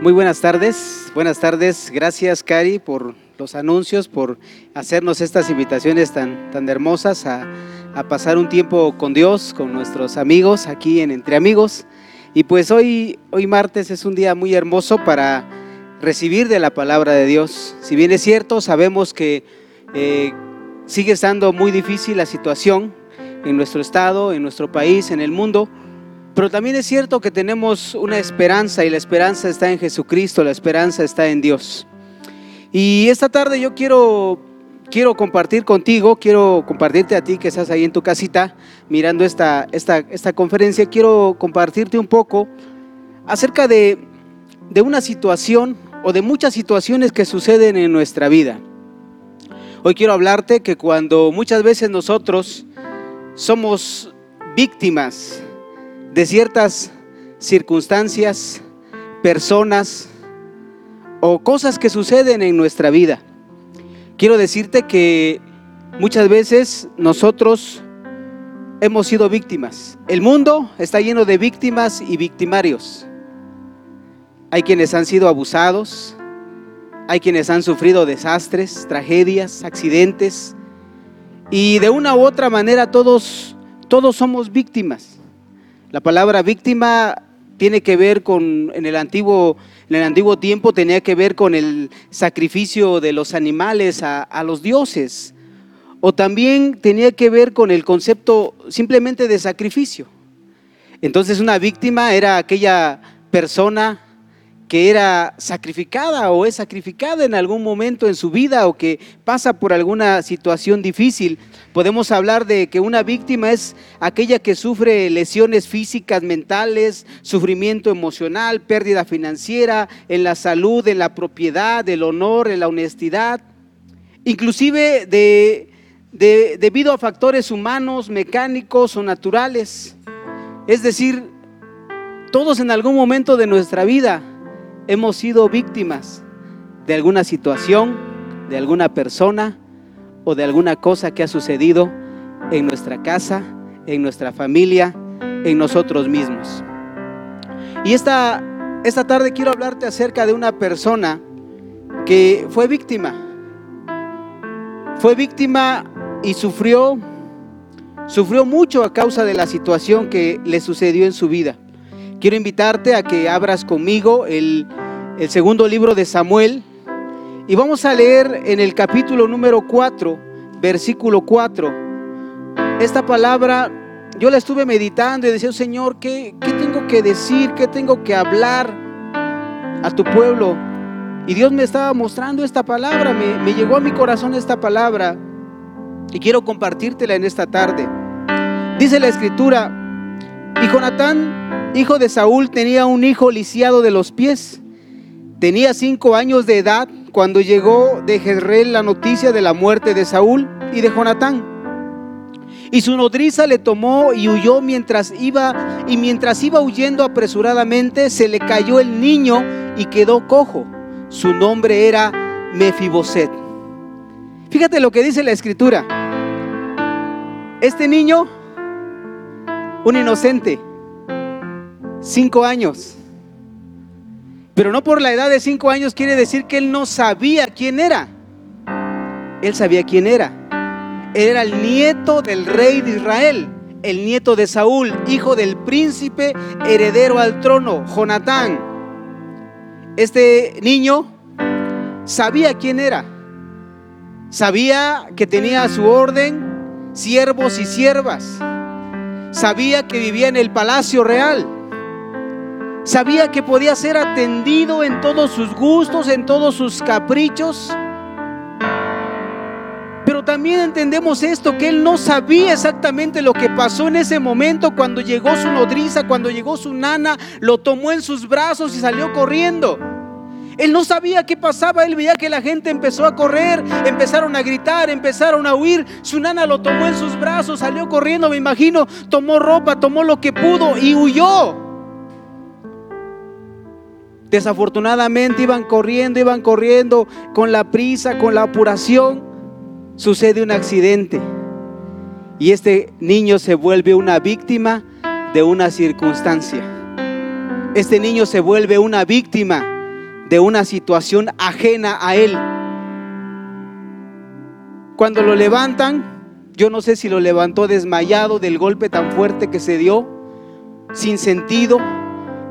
Muy buenas tardes, buenas tardes. Gracias, Cari, por los anuncios, por hacernos estas invitaciones tan, tan hermosas a, pasar un tiempo con Dios, con nuestros amigos aquí en Entre Amigos. Y pues hoy, hoy martes es un día muy hermoso para recibir de la palabra de Dios. Si bien es cierto, sabemos que eh, sigue estando muy difícil la situación en nuestro estado, en nuestro país, en el mundo. Pero también es cierto que tenemos una esperanza y la esperanza está en Jesucristo, la esperanza está en Dios. Y esta tarde yo quiero, quiero compartir contigo, quiero compartirte a ti que estás ahí en tu casita mirando esta, esta, esta conferencia, quiero compartirte un poco acerca de, de una situación o de muchas situaciones que suceden en nuestra vida. Hoy quiero hablarte que cuando muchas veces nosotros somos víctimas de ciertas circunstancias, personas o cosas que suceden en nuestra vida. Quiero decirte que muchas veces nosotros hemos sido víctimas. El mundo está lleno de víctimas y victimarios. Hay quienes han sido abusados, hay quienes han sufrido desastres, tragedias, accidentes y de una u otra manera todos todos somos víctimas. La palabra víctima tiene que ver con, en el antiguo, en el antiguo tiempo tenía que ver con el sacrificio de los animales a, a los dioses. O también tenía que ver con el concepto simplemente de sacrificio. Entonces una víctima era aquella persona que era sacrificada o es sacrificada en algún momento en su vida o que pasa por alguna situación difícil. Podemos hablar de que una víctima es aquella que sufre lesiones físicas, mentales, sufrimiento emocional, pérdida financiera, en la salud, en la propiedad, el honor, en la honestidad, inclusive de, debido a factores humanos, mecánicos o naturales. Es decir, todos en algún momento de nuestra vida hemos sido víctimas de alguna situación, de alguna persona o de alguna cosa que ha sucedido en nuestra casa, en nuestra familia, en nosotros mismos. Y esta, esta tarde quiero hablarte acerca de una persona que fue víctima. Fue víctima y sufrió, sufrió mucho a causa de la situación que le sucedió en su vida. Quiero invitarte a que abras conmigo el, el segundo libro de Samuel y vamos a leer en el capítulo número 4, versículo 4. Esta palabra yo la estuve meditando y decía, Señor, ¿qué, ¿qué tengo que decir? ¿Qué tengo que hablar a tu pueblo? Y Dios me estaba mostrando esta palabra, me, me llegó a mi corazón esta palabra y quiero compartírtela en esta tarde. Dice la escritura, y Jonatán hijo de Saúl, tenía un hijo lisiado de los pies. Tenía cinco años de edad cuando llegó de Jezreel la noticia de la muerte de Saúl y de Jonatán. Y su nodriza le tomó y huyó mientras iba, y mientras iba huyendo apresuradamente, se le cayó el niño y quedó cojo. Su nombre era Mefiboset. Fíjate lo que dice la escritura. Este niño, un inocente, Cinco años. Pero no por la edad de cinco años quiere decir que él no sabía quién era. Él sabía quién era. Él era el nieto del rey de Israel, el nieto de Saúl, hijo del príncipe heredero al trono, Jonatán. Este niño sabía quién era. Sabía que tenía a su orden siervos y siervas. Sabía que vivía en el palacio real Sabía que podía ser atendido en todos sus gustos, en todos sus caprichos. Pero también entendemos esto, que él no sabía exactamente lo que pasó en ese momento cuando llegó su nodriza, cuando llegó su nana, lo tomó en sus brazos y salió corriendo. Él no sabía qué pasaba, él veía que la gente empezó a correr, empezaron a gritar, empezaron a huir. Su nana lo tomó en sus brazos, salió corriendo, me imagino, tomó ropa, tomó lo que pudo y huyó. Desafortunadamente iban corriendo, iban corriendo con la prisa, con la apuración. Sucede un accidente y este niño se vuelve una víctima de una circunstancia. Este niño se vuelve una víctima de una situación ajena a él. Cuando lo levantan, yo no sé si lo levantó desmayado del golpe tan fuerte que se dio, sin sentido.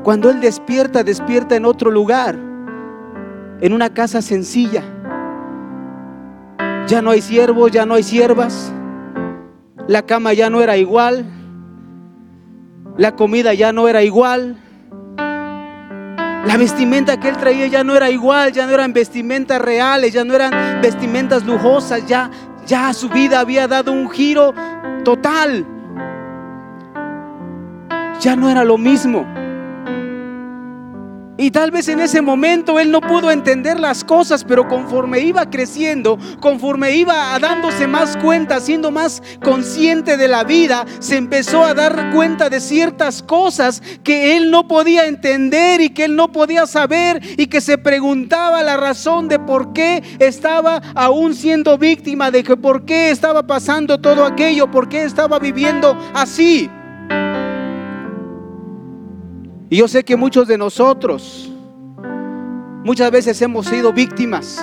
Cuando él despierta, despierta en otro lugar, en una casa sencilla. Ya no hay siervos, ya no hay siervas. La cama ya no era igual. La comida ya no era igual. La vestimenta que él traía ya no era igual, ya no eran vestimentas reales, ya no eran vestimentas lujosas, ya, ya su vida había dado un giro total. Ya no era lo mismo. Y tal vez en ese momento él no pudo entender las cosas, pero conforme iba creciendo, conforme iba dándose más cuenta, siendo más consciente de la vida, se empezó a dar cuenta de ciertas cosas que él no podía entender y que él no podía saber y que se preguntaba la razón de por qué estaba aún siendo víctima, de que por qué estaba pasando todo aquello, por qué estaba viviendo así. Y yo sé que muchos de nosotros muchas veces hemos sido víctimas.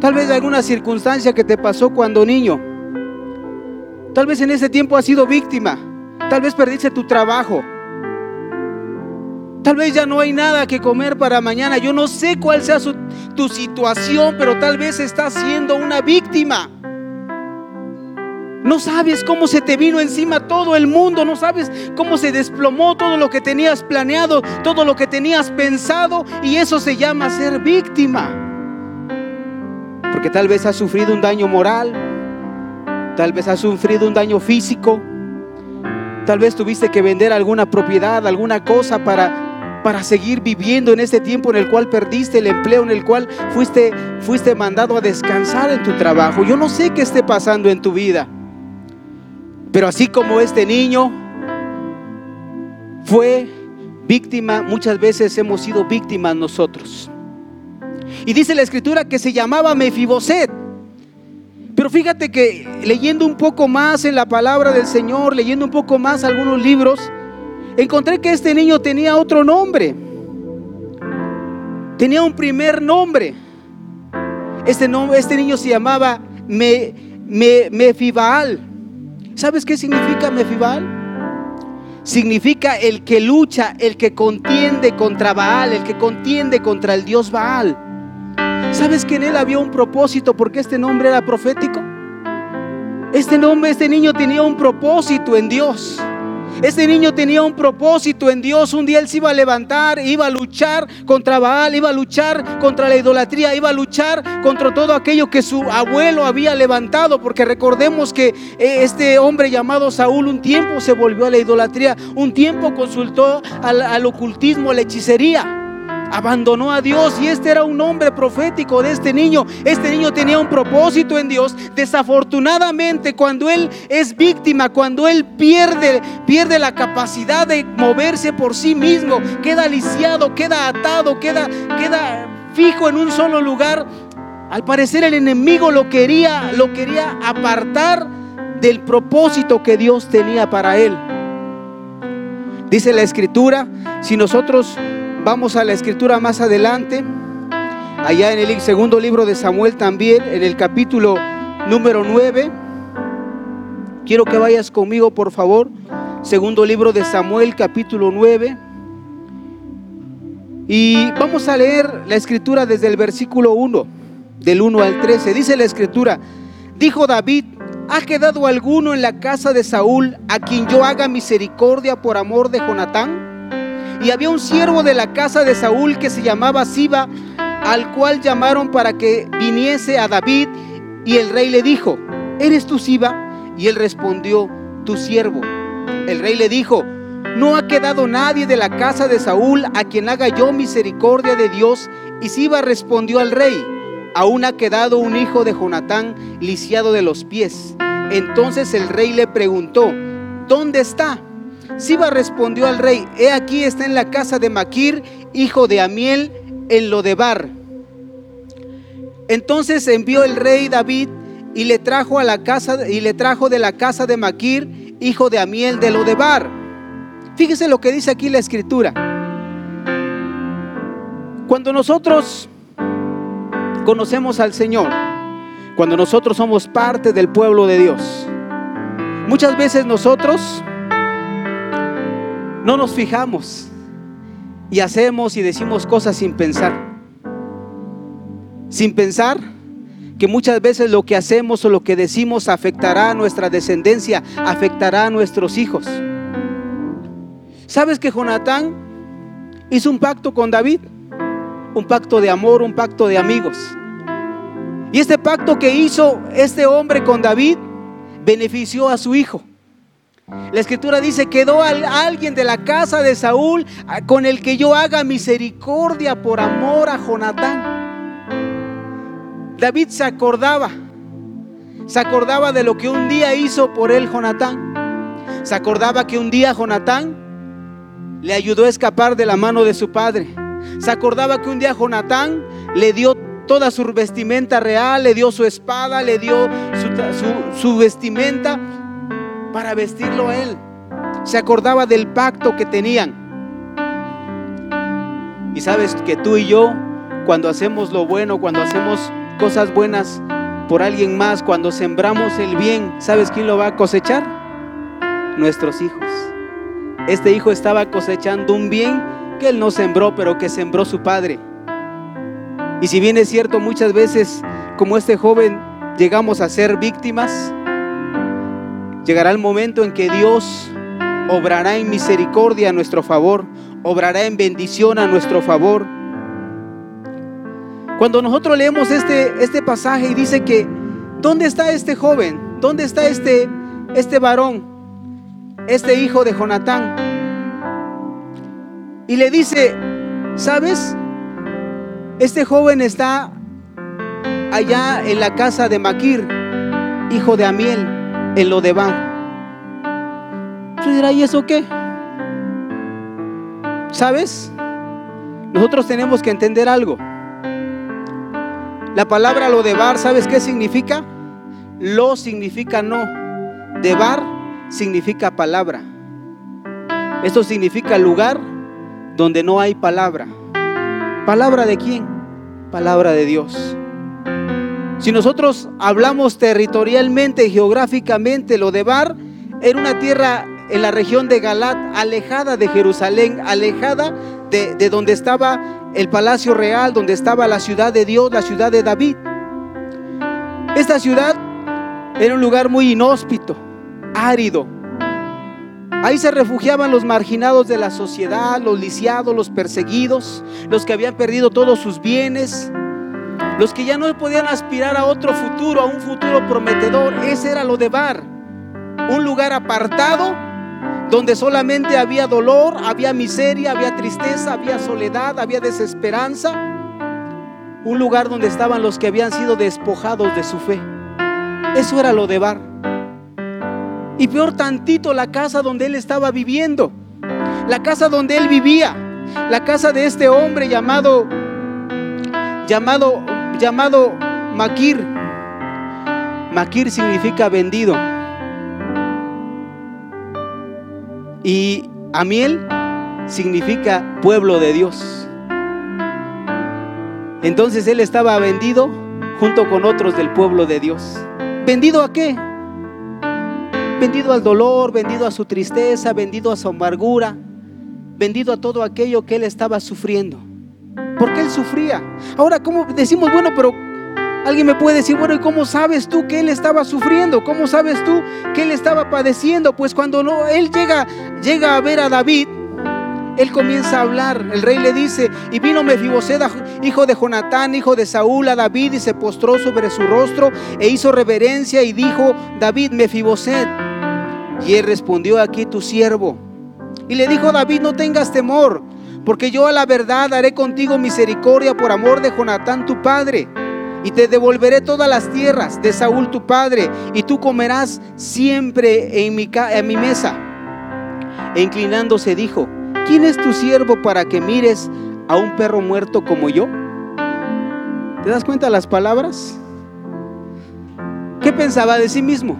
Tal vez de alguna circunstancia que te pasó cuando niño. Tal vez en ese tiempo has sido víctima. Tal vez perdiste tu trabajo. Tal vez ya no hay nada que comer para mañana. Yo no sé cuál sea tu situación, pero tal vez estás siendo una víctima. No sabes cómo se te vino encima todo el mundo, no sabes cómo se desplomó todo lo que tenías planeado, todo lo que tenías pensado y eso se llama ser víctima. Porque tal vez has sufrido un daño moral, tal vez has sufrido un daño físico, tal vez tuviste que vender alguna propiedad, alguna cosa para, para seguir viviendo en este tiempo en el cual perdiste el empleo, en el cual fuiste, fuiste mandado a descansar en tu trabajo. Yo no sé qué esté pasando en tu vida. Pero así como este niño fue víctima, muchas veces hemos sido víctimas nosotros. Y dice la escritura que se llamaba Mefiboset. Pero fíjate que leyendo un poco más en la palabra del Señor, leyendo un poco más algunos libros, encontré que este niño tenía otro nombre. Tenía un primer nombre. Este, este niño se llamaba Me, Mefibaal. ¿Sabes qué significa Mefibal? Significa el que lucha, el que contiende contra Baal, el que contiende contra el Dios Baal. ¿Sabes que en él había un propósito porque este nombre era profético? Este nombre, este niño tenía un propósito en Dios. Este niño tenía un propósito en Dios. Un día él se iba a levantar, iba a luchar contra Baal, iba a luchar contra la idolatría, iba a luchar contra todo aquello que su abuelo había levantado. Porque recordemos que eh, este hombre llamado Saúl un tiempo se volvió a la idolatría, un tiempo consultó al, al ocultismo, a la hechicería abandonó a Dios y este era un hombre profético de este niño. Este niño tenía un propósito en Dios. Desafortunadamente, cuando él es víctima, cuando él pierde, pierde la capacidad de moverse por sí mismo, queda lisiado, queda atado, queda, queda fijo en un solo lugar. Al parecer el enemigo lo quería, lo quería apartar del propósito que Dios tenía para él. Dice la escritura, si nosotros Vamos a la escritura más adelante, allá en el segundo libro de Samuel también, en el capítulo número 9. Quiero que vayas conmigo, por favor. Segundo libro de Samuel, capítulo 9. Y vamos a leer la escritura desde el versículo 1, del 1 al 13. Dice la escritura, dijo David, ¿ha quedado alguno en la casa de Saúl a quien yo haga misericordia por amor de Jonatán? Y había un siervo de la casa de Saúl que se llamaba Siba, al cual llamaron para que viniese a David. Y el rey le dijo, ¿eres tú Siba? Y él respondió, tu siervo. El rey le dijo, no ha quedado nadie de la casa de Saúl a quien haga yo misericordia de Dios. Y Siba respondió al rey, aún ha quedado un hijo de Jonatán lisiado de los pies. Entonces el rey le preguntó, ¿dónde está? Siba respondió al rey, he aquí está en la casa de Maquir, hijo de Amiel, en Lodebar. Entonces envió el rey David y le trajo a la casa y le trajo de la casa de Maquir, hijo de Amiel de Lodebar. Fíjese lo que dice aquí la escritura. Cuando nosotros conocemos al Señor, cuando nosotros somos parte del pueblo de Dios, muchas veces nosotros no nos fijamos y hacemos y decimos cosas sin pensar. Sin pensar que muchas veces lo que hacemos o lo que decimos afectará a nuestra descendencia, afectará a nuestros hijos. ¿Sabes que Jonatán hizo un pacto con David? Un pacto de amor, un pacto de amigos. Y este pacto que hizo este hombre con David benefició a su hijo. La escritura dice, quedó alguien de la casa de Saúl con el que yo haga misericordia por amor a Jonatán. David se acordaba, se acordaba de lo que un día hizo por él Jonatán. Se acordaba que un día Jonatán le ayudó a escapar de la mano de su padre. Se acordaba que un día Jonatán le dio toda su vestimenta real, le dio su espada, le dio su, su vestimenta para vestirlo a él. Se acordaba del pacto que tenían. Y sabes que tú y yo, cuando hacemos lo bueno, cuando hacemos cosas buenas por alguien más, cuando sembramos el bien, ¿sabes quién lo va a cosechar? Nuestros hijos. Este hijo estaba cosechando un bien que él no sembró, pero que sembró su padre. Y si bien es cierto, muchas veces, como este joven, llegamos a ser víctimas, Llegará el momento en que Dios obrará en misericordia a nuestro favor, obrará en bendición a nuestro favor. Cuando nosotros leemos este, este pasaje y dice que, ¿dónde está este joven? ¿Dónde está este, este varón? Este hijo de Jonatán. Y le dice, ¿sabes? Este joven está allá en la casa de Maquir, hijo de Amiel en lo de Bar. Tú dirás, ¿y eso qué? ¿Sabes? Nosotros tenemos que entender algo. La palabra lo de bar, ¿sabes qué significa? Lo significa no. De bar significa palabra. Esto significa lugar donde no hay palabra. ¿Palabra de quién? Palabra de Dios. Si nosotros hablamos territorialmente, geográficamente, lo de Bar era una tierra en la región de Galat, alejada de Jerusalén, alejada de, de, donde estaba el palacio real, donde estaba la ciudad de Dios, la ciudad de David. Esta ciudad era un lugar muy inhóspito, árido. Ahí se refugiaban los marginados de la sociedad, los lisiados, los perseguidos, los que habían perdido todos sus bienes, los que ya no podían aspirar a otro futuro, a un futuro prometedor, ese era lo de Bar. Un lugar apartado donde solamente había dolor, había miseria, había tristeza, había soledad, había desesperanza. Un lugar donde estaban los que habían sido despojados de su fe. Eso era lo de Bar. Y peor tantito la casa donde él estaba viviendo. La casa donde él vivía. La casa de este hombre llamado llamado llamado Maquir. Maquir significa vendido. Y Amiel significa pueblo de Dios. Entonces él estaba vendido junto con otros del pueblo de Dios. ¿Vendido a qué? Vendido al dolor, vendido a su tristeza, vendido a su amargura, vendido a todo aquello que él estaba sufriendo porque él sufría. Ahora, ¿cómo decimos, bueno, pero alguien me puede decir, bueno, ¿y cómo sabes tú que él estaba sufriendo? ¿Cómo sabes tú que él estaba padeciendo? Pues cuando no, él llega, llega a ver a David, él comienza a hablar. El rey le dice, y vino Mefiboset, hijo de Jonatán, hijo de Saúl, a David, y se postró sobre su rostro e hizo reverencia y dijo, David, Mefiboset. Y él respondió, aquí tu siervo. Y le dijo David, no tengas temor porque yo a la verdad haré contigo misericordia por amor de Jonatán tu padre. Y te devolveré todas las tierras de Saúl tu padre, y tú comerás siempre en mi, en mi mesa. E inclinándose dijo, ¿quién es tu siervo para que mires a un perro muerto como yo? ¿Te das cuenta de las palabras? ¿Qué pensaba de sí mismo?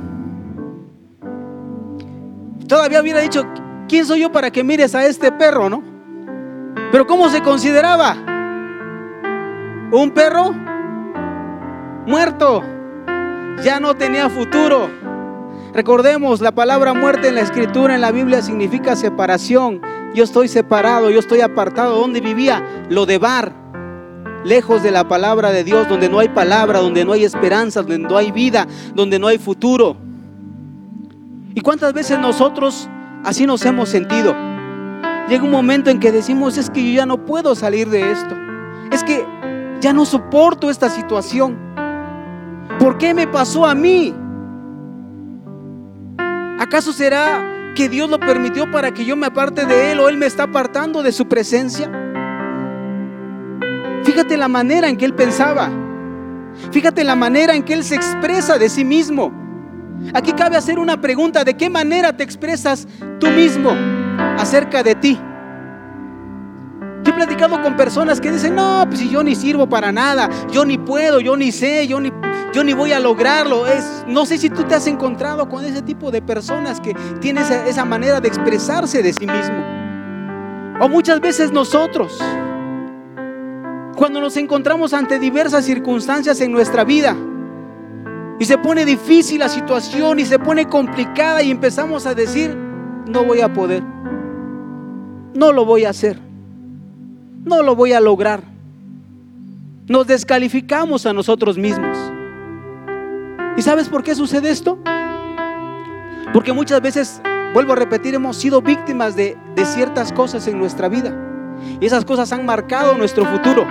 Todavía hubiera dicho, ¿quién soy yo para que mires a este perro, no? Pero ¿cómo se consideraba? Un perro muerto. Ya no tenía futuro. Recordemos, la palabra muerte en la escritura, en la Biblia, significa separación. Yo estoy separado, yo estoy apartado. ¿Dónde vivía? Lo de bar. Lejos de la palabra de Dios, donde no hay palabra, donde no hay esperanza, donde no hay vida, donde no hay futuro. ¿Y cuántas veces nosotros así nos hemos sentido? Llega un momento en que decimos, es que yo ya no puedo salir de esto. Es que ya no soporto esta situación. ¿Por qué me pasó a mí? ¿Acaso será que Dios lo permitió para que yo me aparte de Él o Él me está apartando de su presencia? Fíjate la manera en que Él pensaba. Fíjate la manera en que Él se expresa de sí mismo. Aquí cabe hacer una pregunta, ¿de qué manera te expresas tú mismo acerca de ti? Yo he platicado con personas que dicen, no, pues si yo ni sirvo para nada, yo ni puedo, yo ni sé, yo ni, yo ni voy a lograrlo. Es, no sé si tú te has encontrado con ese tipo de personas que tienen esa, esa manera de expresarse de sí mismo. O muchas veces nosotros, cuando nos encontramos ante diversas circunstancias en nuestra vida, y se pone difícil la situación y se pone complicada y empezamos a decir, no voy a poder, no lo voy a hacer, no lo voy a lograr. Nos descalificamos a nosotros mismos. ¿Y sabes por qué sucede esto? Porque muchas veces, vuelvo a repetir, hemos sido víctimas de, de ciertas cosas en nuestra vida. Y esas cosas han marcado nuestro futuro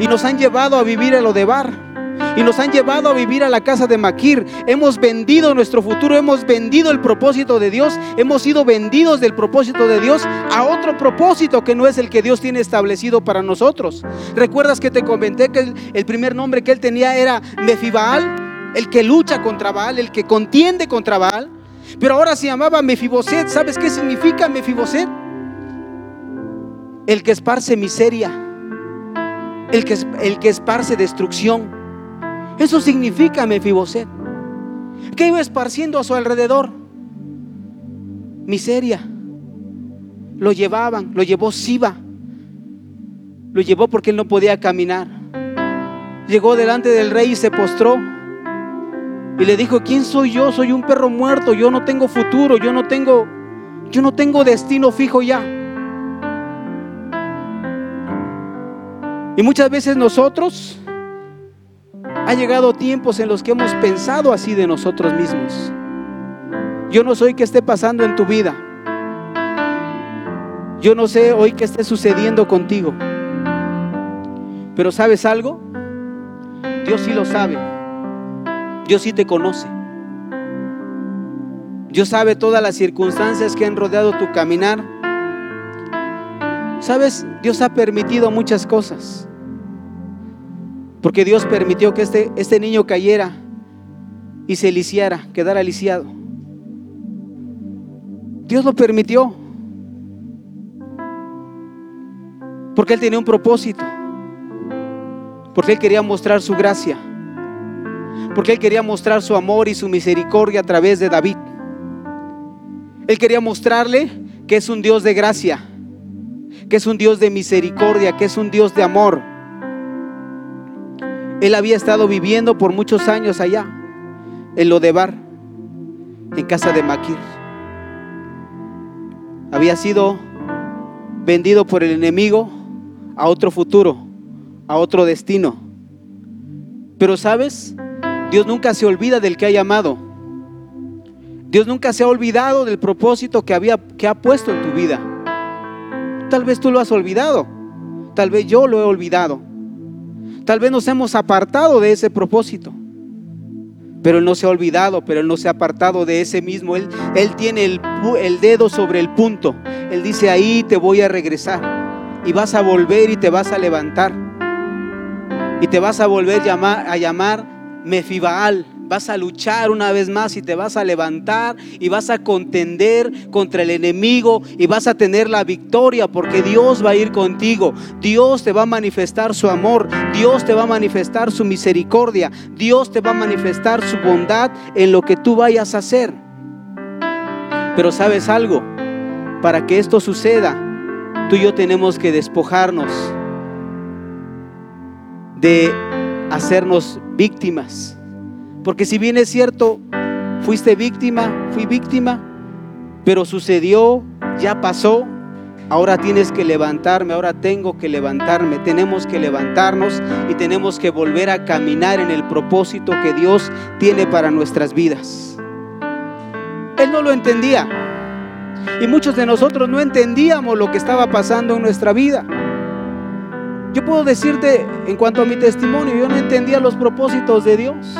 y nos han llevado a vivir en lo de bar y nos han llevado a vivir a la casa de Maquir. Hemos vendido nuestro futuro, hemos vendido el propósito de Dios, hemos sido vendidos del propósito de Dios a otro propósito que no es el que Dios tiene establecido para nosotros. ¿Recuerdas que te comenté que el, primer nombre que él tenía era Mefibaal, el que lucha contra Baal, el que contiende contra Baal? Pero ahora se llamaba Mefiboset. ¿Sabes qué significa Mefiboset? El que esparce miseria, el que, el que esparce destrucción. Eso significa Mefiboset. ¿Qué iba esparciendo a su alrededor? Miseria. Lo llevaban, lo llevó Siba. Lo llevó porque él no podía caminar. Llegó delante del rey y se postró. Y le dijo, ¿quién soy yo? Soy un perro muerto, yo no tengo futuro, yo no tengo yo no tengo destino fijo ya. Y muchas veces nosotros ha llegado tiempos en los que hemos pensado así de nosotros mismos. Yo no sé qué esté pasando en tu vida. Yo no sé hoy qué esté sucediendo contigo. Pero ¿sabes algo? Dios sí lo sabe. Dios sí te conoce. Dios sabe todas las circunstancias que han rodeado tu caminar. ¿Sabes? Dios ha permitido muchas cosas. Porque Dios permitió que este, este niño cayera y se lisiara, quedara lisiado. Dios lo permitió. Porque Él tenía un propósito. Porque Él quería mostrar su gracia. Porque Él quería mostrar su amor y su misericordia a través de David. Él quería mostrarle que es un Dios de gracia, que es un Dios de misericordia, que es un Dios de amor. Él había estado viviendo por muchos años allá, en Lodebar, en casa de Maquir. Había sido vendido por el enemigo a otro futuro, a otro destino. Pero sabes, Dios nunca se olvida del que ha llamado. Dios nunca se ha olvidado del propósito que, había, que ha puesto en tu vida. Tal vez tú lo has olvidado, tal vez yo lo he olvidado. Tal vez nos hemos apartado de ese propósito. Pero Él no se ha olvidado, pero Él no se ha apartado de ese mismo. Él, él tiene el, dedo sobre el punto. Él dice, ahí te voy a regresar. Y vas a volver y te vas a levantar. Y te vas a volver llamar, a llamar Mefibaal, vas a luchar una vez más y te vas a levantar y vas a contender contra el enemigo y vas a tener la victoria porque Dios va a ir contigo. Dios te va a manifestar su amor, Dios te va a manifestar su misericordia, Dios te va a manifestar su bondad en lo que tú vayas a hacer. Pero sabes algo, para que esto suceda, tú y yo tenemos que despojarnos de hacernos víctimas. Porque si bien es cierto, fuiste víctima, fui víctima, pero sucedió, ya pasó, ahora tienes que levantarme, ahora tengo que levantarme, tenemos que levantarnos y tenemos que volver a caminar en el propósito que Dios tiene para nuestras vidas. Él no lo entendía y muchos de nosotros no entendíamos lo que estaba pasando en nuestra vida. Yo puedo decirte en cuanto a mi testimonio, yo no entendía los propósitos de Dios.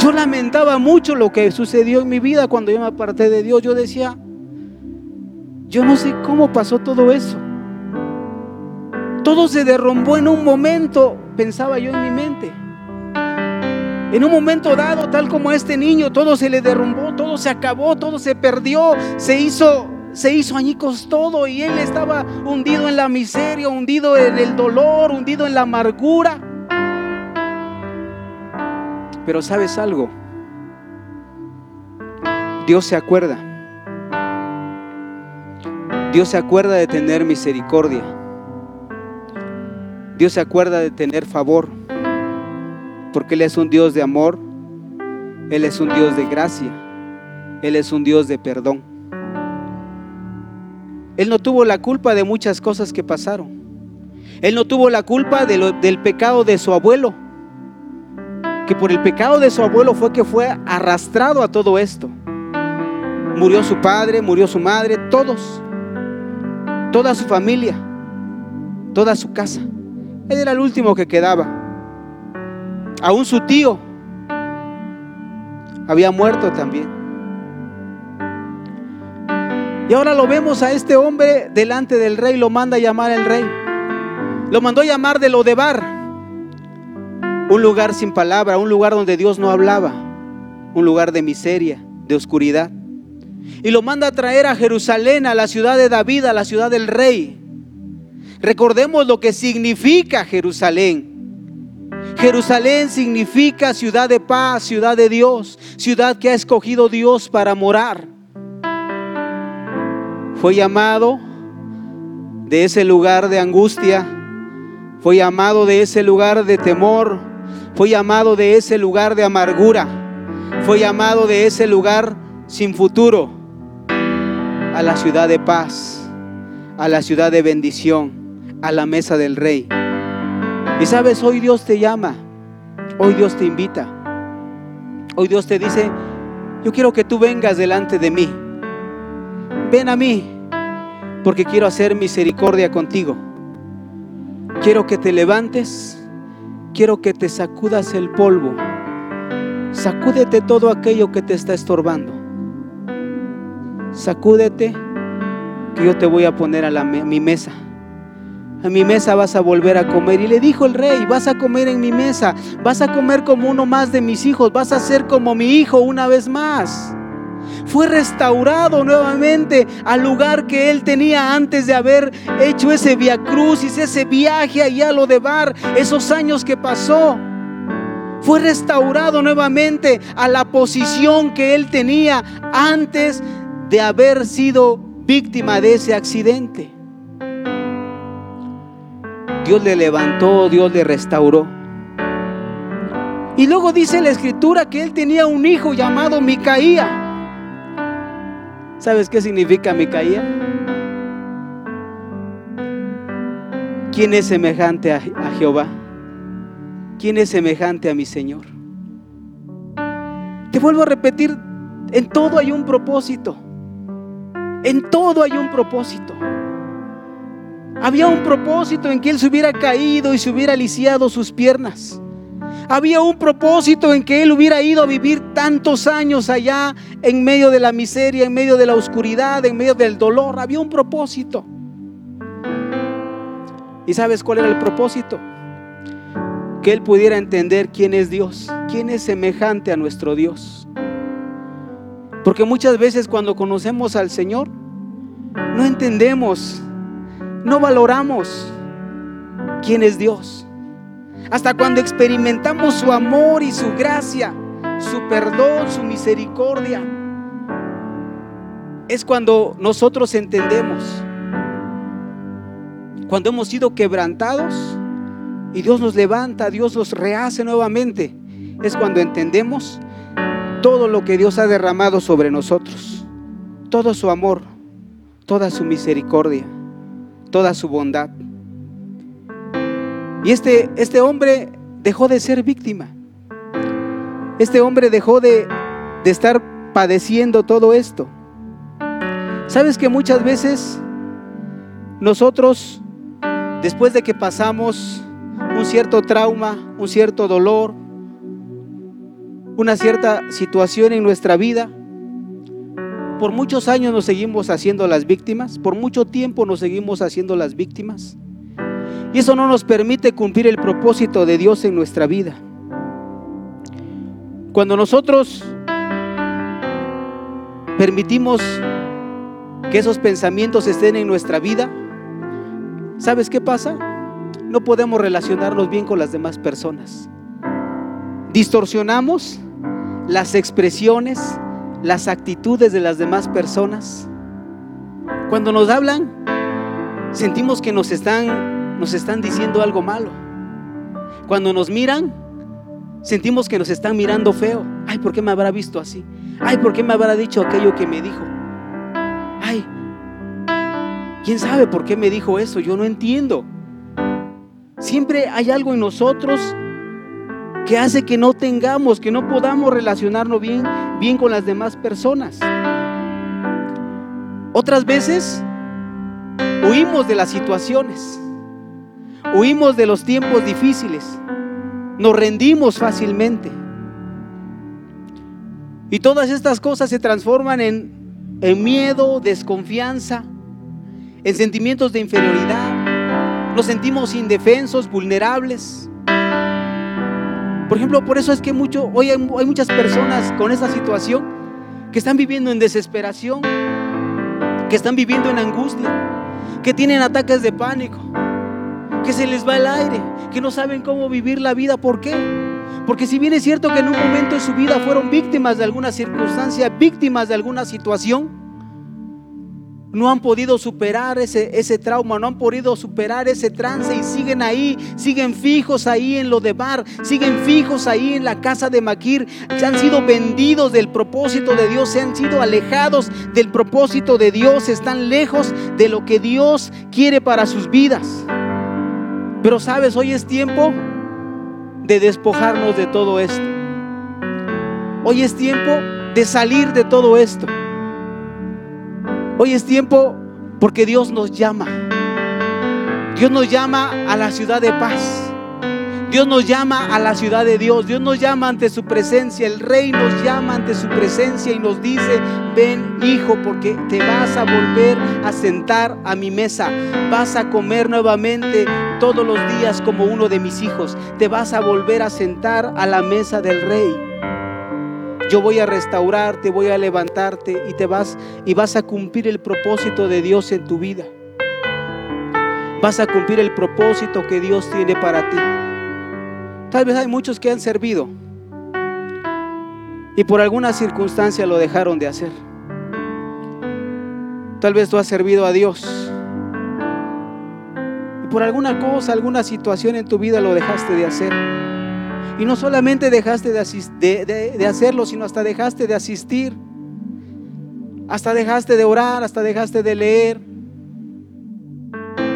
Yo lamentaba mucho lo que sucedió en mi vida cuando yo me aparté de Dios. Yo decía, yo no sé cómo pasó todo eso. Todo se derrumbó en un momento, pensaba yo en mi mente. En un momento dado, tal como a este niño, todo se le derrumbó, todo se acabó, todo se perdió, se hizo se hizo añicos todo y él estaba hundido en la miseria, hundido en el dolor, hundido en la amargura. Pero sabes algo, Dios se acuerda. Dios se acuerda de tener misericordia. Dios se acuerda de tener favor. Porque Él es un Dios de amor. Él es un Dios de gracia. Él es un Dios de perdón. Él no tuvo la culpa de muchas cosas que pasaron. Él no tuvo la culpa del pecado de su abuelo. Que por el pecado de su abuelo fue que fue arrastrado a todo esto. Murió su padre, murió su madre, todos. Toda su familia. Toda su casa. Él era el último que quedaba. Aún su tío había muerto también. Y ahora lo vemos a este hombre delante del rey, lo manda a llamar el rey. Lo mandó a llamar de Lodebar, un lugar sin palabra, un lugar donde Dios no hablaba, un lugar de miseria, de oscuridad. Y lo manda a traer a Jerusalén, a la ciudad de David, a la ciudad del rey. Recordemos lo que significa Jerusalén. Jerusalén significa ciudad de paz, ciudad de Dios, ciudad que ha escogido Dios para morar. Fue llamado de ese lugar de angustia, fue llamado de ese lugar de temor, fue llamado de ese lugar de amargura, fue llamado de ese lugar sin futuro a la ciudad de paz, a la ciudad de bendición, a la mesa del rey. Y sabes, hoy Dios te llama, hoy Dios te invita, hoy Dios te dice, yo quiero que tú vengas delante de mí ven a mí, porque quiero hacer misericordia contigo. Quiero que te levantes, quiero que te sacudas el polvo. Sacúdete todo aquello que te está estorbando. Sacúdete que yo te voy a poner a, mi mesa. A mi mesa vas a volver a comer. Y le dijo el rey, vas a comer en mi mesa, vas a comer como uno más de mis hijos, vas a ser como mi hijo una vez más fue restaurado nuevamente al lugar que él tenía antes de haber hecho ese via crucis, ese viaje allá a lo de bar, esos años que pasó. Fue restaurado nuevamente a la posición que él tenía antes de haber sido víctima de ese accidente. Dios le levantó, Dios le restauró. Y luego dice la escritura que él tenía un hijo llamado Micaía. ¿Sabes qué significa Micaía? ¿Quién es semejante a, a Jehová? ¿Quién es semejante a mi Señor? Te vuelvo a repetir, en todo hay un propósito. En todo hay un propósito. Había un propósito en que él se hubiera caído y se hubiera lisiado sus piernas. Había un propósito en que él hubiera ido a vivir tantos años allá en medio de la miseria, en medio de la oscuridad, en medio del dolor. Había un propósito. ¿Y sabes cuál era el propósito? Que él pudiera entender quién es Dios, quién es semejante a nuestro Dios. Porque muchas veces cuando conocemos al Señor, no entendemos, no valoramos quién es Dios. Hasta cuando experimentamos su amor y su gracia, su perdón, su misericordia, es cuando nosotros entendemos, cuando hemos sido quebrantados, y Dios nos levanta, Dios nos rehace nuevamente, es cuando entendemos todo lo que Dios ha derramado sobre nosotros, todo su amor, toda su misericordia, toda su bondad. Y este, este hombre dejó de ser víctima. Este hombre dejó de, de estar padeciendo todo esto. Sabes que muchas veces nosotros, después de que pasamos un cierto trauma, un cierto dolor, una cierta situación en nuestra vida, por muchos años nos seguimos haciendo las víctimas, por mucho tiempo nos seguimos haciendo las víctimas. Y eso no nos permite cumplir el propósito de Dios en nuestra vida. Cuando nosotros permitimos que esos pensamientos estén en nuestra vida, ¿sabes qué pasa? No podemos relacionarnos bien con las demás personas. Distorsionamos las expresiones, las actitudes de las demás personas. Cuando nos hablan, sentimos que nos están, nos están diciendo algo malo. Cuando nos miran, sentimos que nos están mirando feo. Ay, ¿por qué me habrá visto así? Ay, ¿por qué me habrá dicho aquello que me dijo? Ay, ¿quién sabe por qué me dijo eso? Yo no entiendo. Siempre hay algo en nosotros que hace que no tengamos, que no podamos relacionarnos bien, bien con las demás personas. Otras veces huimos de las situaciones, huimos de los tiempos difíciles, nos rendimos fácilmente. Y todas estas cosas se transforman en, en miedo, desconfianza, en sentimientos de inferioridad. Nos sentimos indefensos, vulnerables. Por ejemplo, por eso es que mucho, hoy hay, hay muchas personas con esta situación que están viviendo en desesperación, que están viviendo en angustia, que tienen ataques de pánico, que se les va el aire, que no saben cómo vivir la vida. ¿Por qué? Porque si bien es cierto que en un momento de su vida fueron víctimas de alguna circunstancia, víctimas de alguna situación, no han podido superar ese, ese trauma, no han podido superar ese trance y siguen ahí, siguen fijos ahí en lo de Bar, siguen fijos ahí en la casa de Maquir, se han sido vendidos del propósito de Dios, se han sido alejados del propósito de Dios, están lejos de lo que Dios quiere para sus vidas. Pero sabes, hoy es tiempo de despojarnos de todo esto. Hoy es tiempo de salir de todo esto. Hoy es tiempo porque Dios nos llama. Dios nos llama a la ciudad de paz. Dios nos llama a la ciudad de Dios. Dios nos llama ante su presencia. El rey nos llama ante su presencia y nos dice, ven hijo, porque te vas a volver a sentar a mi mesa. Vas a comer nuevamente todos los días como uno de mis hijos. Te vas a volver a sentar a la mesa del rey. Yo voy a restaurarte, voy a levantarte y te vas y vas a cumplir el propósito de Dios en tu vida. Vas a cumplir el propósito que Dios tiene para ti. Tal vez hay muchos que han servido y por alguna circunstancia lo dejaron de hacer. Tal vez tú has servido a Dios y por alguna cosa, alguna situación en tu vida lo dejaste de hacer. Y no solamente dejaste de, hacerlo, sino hasta dejaste de asistir. Hasta dejaste de orar, hasta dejaste de leer.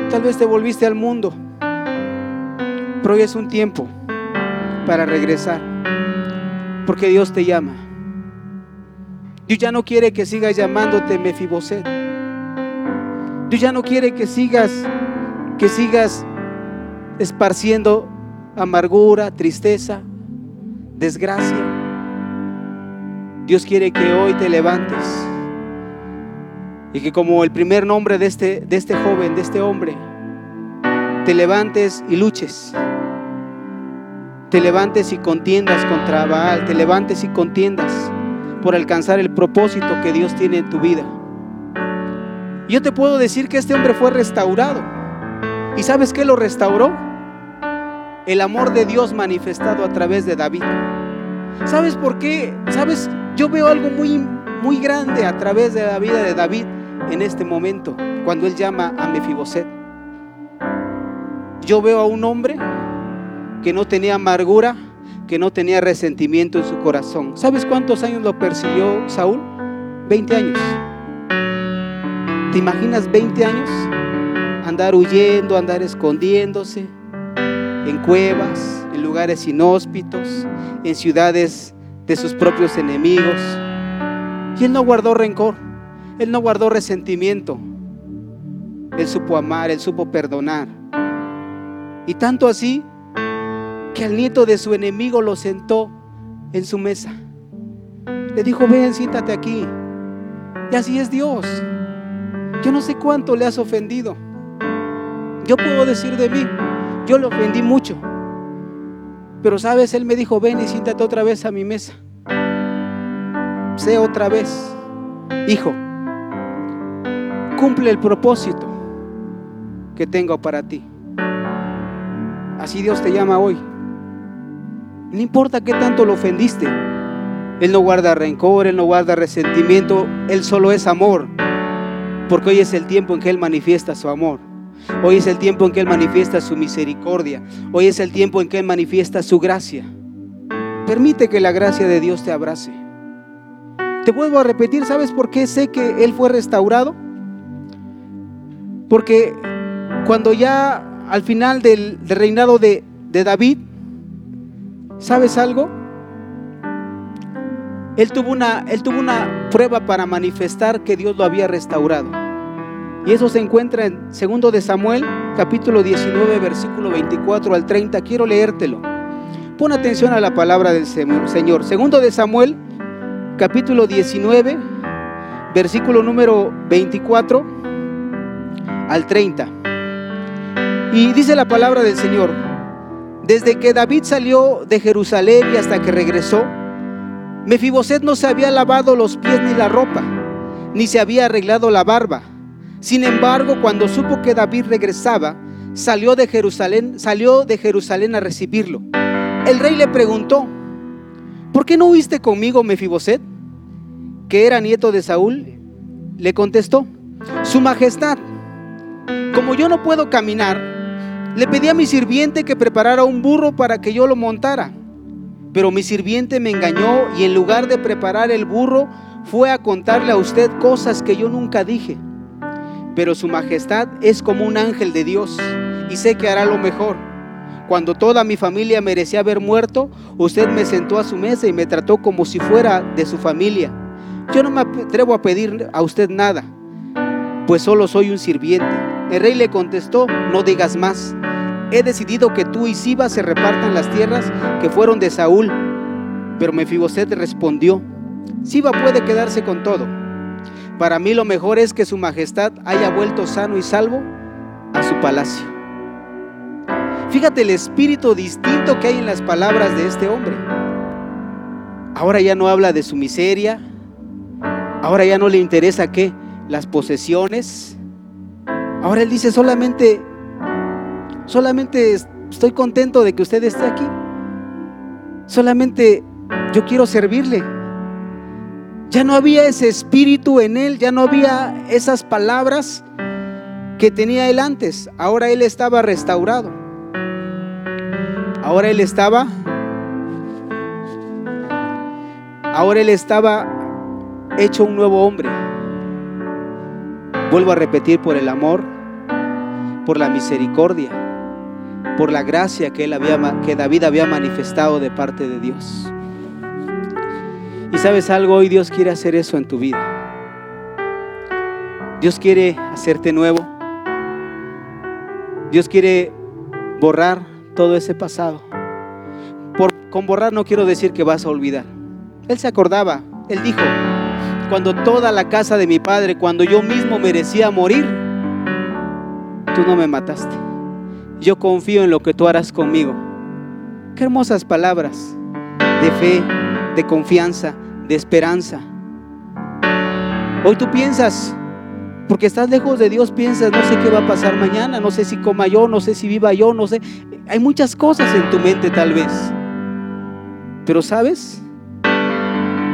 Tal vez te volviste al mundo. Pero hoy es un tiempo para regresar. Porque Dios te llama. Dios ya no quiere que sigas llamándote Mefiboset. Dios ya no quiere que sigas que sigas esparciendo amargura, tristeza, desgracia. Dios quiere que hoy te levantes y que como el primer nombre de este, de este joven, de este hombre, te levantes y luches. Te levantes y contiendas contra Baal, te levantes y contiendas por alcanzar el propósito que Dios tiene en tu vida. Yo te puedo decir que este hombre fue restaurado. ¿Y sabes qué lo restauró? el amor de Dios manifestado a través de David. ¿Sabes por qué? ¿Sabes? Yo veo algo muy, muy grande a través de la vida de David en este momento, cuando él llama a Mefiboset. Yo veo a un hombre que no tenía amargura, que no tenía resentimiento en su corazón. ¿Sabes cuántos años lo persiguió Saúl? 20 años. ¿Te imaginas 20 años? Andar huyendo, andar escondiéndose en cuevas, en lugares inhóspitos, en ciudades de sus propios enemigos. Y él no guardó rencor, él no guardó resentimiento. Él supo amar, él supo perdonar. Y tanto así que al nieto de su enemigo lo sentó en su mesa. Le dijo, ven, siéntate aquí. Y así es Dios. Yo no sé cuánto le has ofendido. Yo puedo decir de mí, yo le ofendí mucho. Pero sabes, Él me dijo, ven y siéntate otra vez a mi mesa. Sé otra vez, hijo, cumple el propósito que tengo para ti. Así Dios te llama hoy. No importa qué tanto lo ofendiste. Él no guarda rencor, Él no guarda resentimiento, Él solo es amor. Porque hoy es el tiempo en que Él manifiesta su amor. Hoy es el tiempo en que Él manifiesta su misericordia. Hoy es el tiempo en que Él manifiesta su gracia. Permite que la gracia de Dios te abrace. Te vuelvo a repetir, ¿sabes por qué sé que Él fue restaurado? Porque cuando ya al final del, reinado de, de David, ¿sabes algo? Él tuvo, una, él tuvo una prueba para manifestar que Dios lo había restaurado. Y eso se encuentra en 2 de Samuel, capítulo 19, versículo 24 al 30. Quiero leértelo. Pon atención a la palabra del Señor. Segundo de Samuel, capítulo 19, versículo número 24 al 30. Y dice la palabra del Señor, desde que David salió de Jerusalén y hasta que regresó, Mefiboset no se había lavado los pies ni la ropa, ni se había arreglado la barba sin embargo, cuando supo que David regresaba, salió de Jerusalén, salió de Jerusalén a recibirlo. El rey le preguntó: ¿Por qué no huiste conmigo, Mefiboset? Que era nieto de Saúl, le contestó: Su majestad, como yo no puedo caminar, le pedí a mi sirviente que preparara un burro para que yo lo montara. Pero mi sirviente me engañó y en lugar de preparar el burro, fue a contarle a usted cosas que yo nunca dije pero su majestad es como un ángel de Dios y sé que hará lo mejor. Cuando toda mi familia merecía haber muerto, usted me sentó a su mesa y me trató como si fuera de su familia. Yo no me atrevo a pedir a usted nada, pues solo soy un sirviente. El rey le contestó, no digas más. He decidido que tú y Siba se repartan las tierras que fueron de Saúl. Pero Mefiboset respondió, Siba puede quedarse con todo para mí lo mejor es que su majestad haya vuelto sano y salvo a su palacio. Fíjate el espíritu distinto que hay en las palabras de este hombre. Ahora ya no habla de su miseria. Ahora ya no le interesa qué, las posesiones. Ahora él dice solamente, solamente estoy contento de que usted esté aquí. Solamente yo quiero servirle. Ya no había ese espíritu en él, ya no había esas palabras que tenía él antes. Ahora él estaba restaurado. Ahora él estaba Ahora él estaba hecho un nuevo hombre. Vuelvo a repetir por el amor, por la misericordia, por la gracia que él había que David había manifestado de parte de Dios. Y sabes algo, hoy Dios quiere hacer eso en tu vida. Dios quiere hacerte nuevo. Dios quiere borrar todo ese pasado. Por, con borrar no quiero decir que vas a olvidar. Él se acordaba, él dijo, cuando toda la casa de mi padre, cuando yo mismo merecía morir, tú no me mataste. Yo confío en lo que tú harás conmigo. Qué hermosas palabras de fe, de confianza, de esperanza. Hoy tú piensas, porque estás lejos de Dios, piensas, no sé qué va a pasar mañana, no sé si coma yo, no sé si viva yo, no sé. Hay muchas cosas en tu mente tal vez. Pero sabes,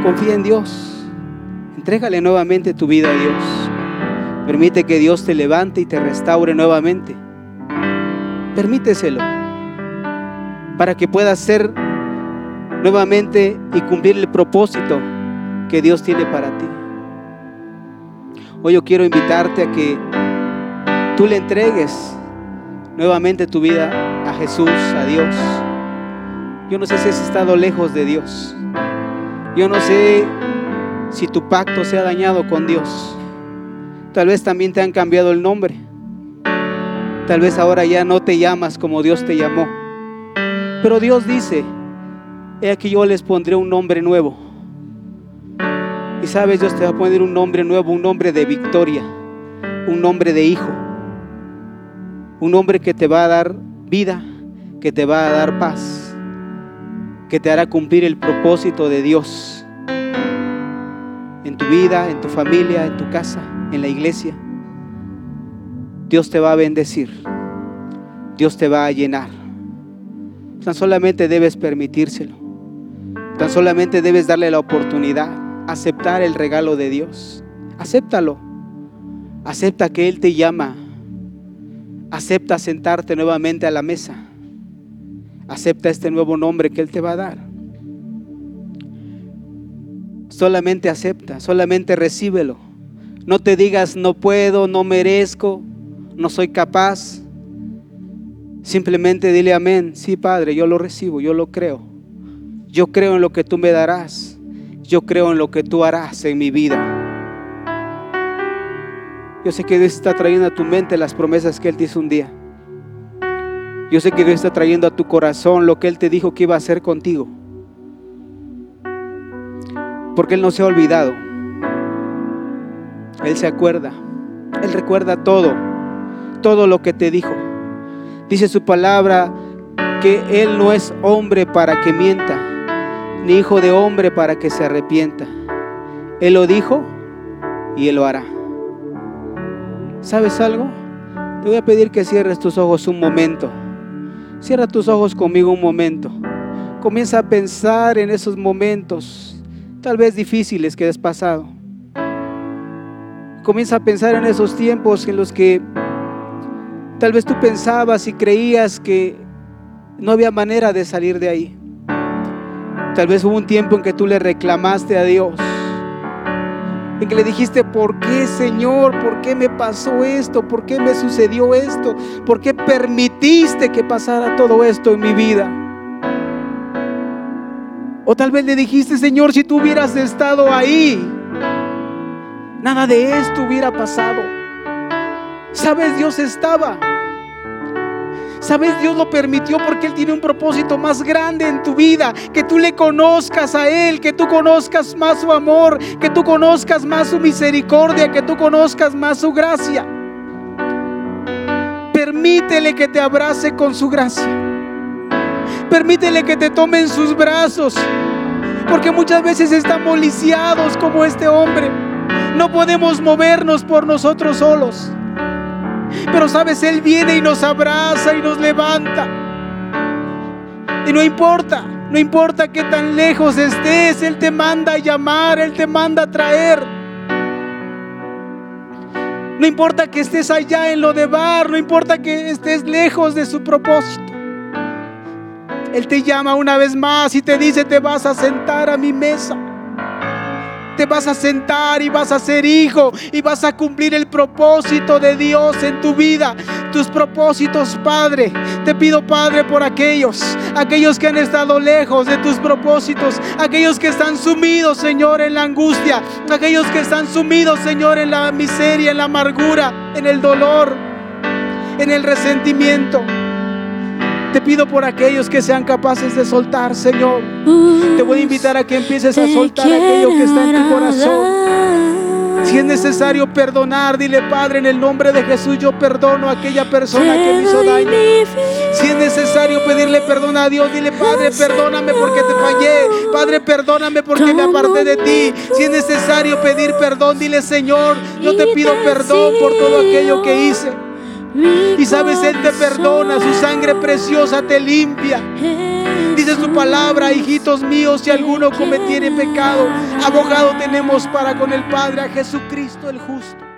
confía en Dios. Entrégale nuevamente tu vida a Dios. Permite que Dios te levante y te restaure nuevamente. Permíteselo. para que puedas ser nuevamente y cumplir el propósito que Dios tiene para ti. Hoy yo quiero invitarte a que tú le entregues nuevamente tu vida a Jesús, a Dios. Yo no sé si has estado lejos de Dios. Yo no sé si tu pacto se ha dañado con Dios. Tal vez también te han cambiado el nombre. Tal vez ahora ya no te llamas como Dios te llamó. Pero Dios dice, he aquí yo les pondré un nombre nuevo. Y sabes, Dios te va a poner un nombre nuevo, un nombre de victoria, un nombre de hijo, un nombre que te va a dar vida, que te va a dar paz, que te hará cumplir el propósito de Dios en tu vida, en tu familia, en tu casa, en la iglesia. Dios te va a bendecir, Dios te va a llenar. Tan solamente debes permitírselo, tan solamente debes darle la oportunidad, aceptar el regalo de Dios. Acéptalo, acepta que Él te llama, acepta sentarte nuevamente a la mesa, acepta este nuevo nombre que Él te va a dar. Solamente acepta, solamente recíbelo. No te digas no puedo, no merezco, no soy capaz. Simplemente dile amén. Sí, Padre, yo lo recibo, yo lo creo. Yo creo en lo que tú me darás. Yo creo en lo que tú harás en mi vida. Yo sé que Dios está trayendo a tu mente las promesas que Él te hizo un día. Yo sé que Dios está trayendo a tu corazón lo que Él te dijo que iba a hacer contigo porque Él no se ha olvidado. Él se acuerda. Él recuerda todo, todo lo que te dijo. Dice su palabra que Él no es hombre para que mienta, ni hijo de hombre para que se arrepienta. Él lo dijo y Él lo hará. ¿Sabes algo? Te voy a pedir que cierres tus ojos un momento. Cierra tus ojos conmigo un momento. Comienza a pensar en esos momentos tal vez difíciles que has pasado. Comienza a pensar en esos tiempos en los que tal vez tú pensabas y creías que no había manera de salir de ahí. Tal vez hubo un tiempo en que tú le reclamaste a Dios. En que le dijiste, ¿por qué Señor? ¿Por qué me pasó esto? ¿Por qué me sucedió esto? ¿Por qué permitiste que pasara todo esto en mi vida? O tal vez le dijiste, Señor, si tú hubieras estado ahí, nada de esto hubiera pasado. Sabes, Dios estaba. Sabes, Dios lo permitió porque Él tiene un propósito más grande en tu vida. Que tú le conozcas a Él, que tú conozcas más su amor, que tú conozcas más su misericordia, que tú conozcas más su gracia. Permítele que te abrace con su gracia. Permítele que te tome en sus brazos. Porque muchas veces estamos lisiados como este hombre. No podemos movernos por nosotros solos. Pero sabes, Él viene y nos abraza y nos levanta. Y no importa, no importa que tan lejos estés, Él te manda a llamar, Él te manda a traer. No importa que estés allá en lo de bar, no importa que estés lejos de su propósito. Él te llama una vez más y te dice, te vas a sentar a mi mesa. Te vas a sentar y vas a ser hijo y vas a cumplir el propósito de Dios en tu vida. Tus propósitos, Padre. Te pido, Padre, por aquellos, aquellos que han estado lejos de tus propósitos, aquellos que están sumidos, Señor, en la angustia, aquellos que están sumidos, Señor, en la miseria, en la amargura, en el dolor, en el resentimiento. Te pido por aquellos que sean capaces de soltar, Señor. Te voy a invitar a que empieces a soltar aquello que está en tu corazón. Si es necesario perdonar, dile Padre, en el nombre de Jesús yo perdono a aquella persona que me hizo daño. Si es necesario pedirle perdón a Dios, dile Padre, perdóname porque te fallé. Padre, perdóname porque me aparté de ti. Si es necesario pedir perdón, dile Señor, yo te pido perdón por todo aquello que hice. Y sabes, Él te perdona, su sangre preciosa te limpia. Dice su palabra, hijitos míos, si alguno cometiere pecado, abogado tenemos para con el Padre, a Jesucristo el justo.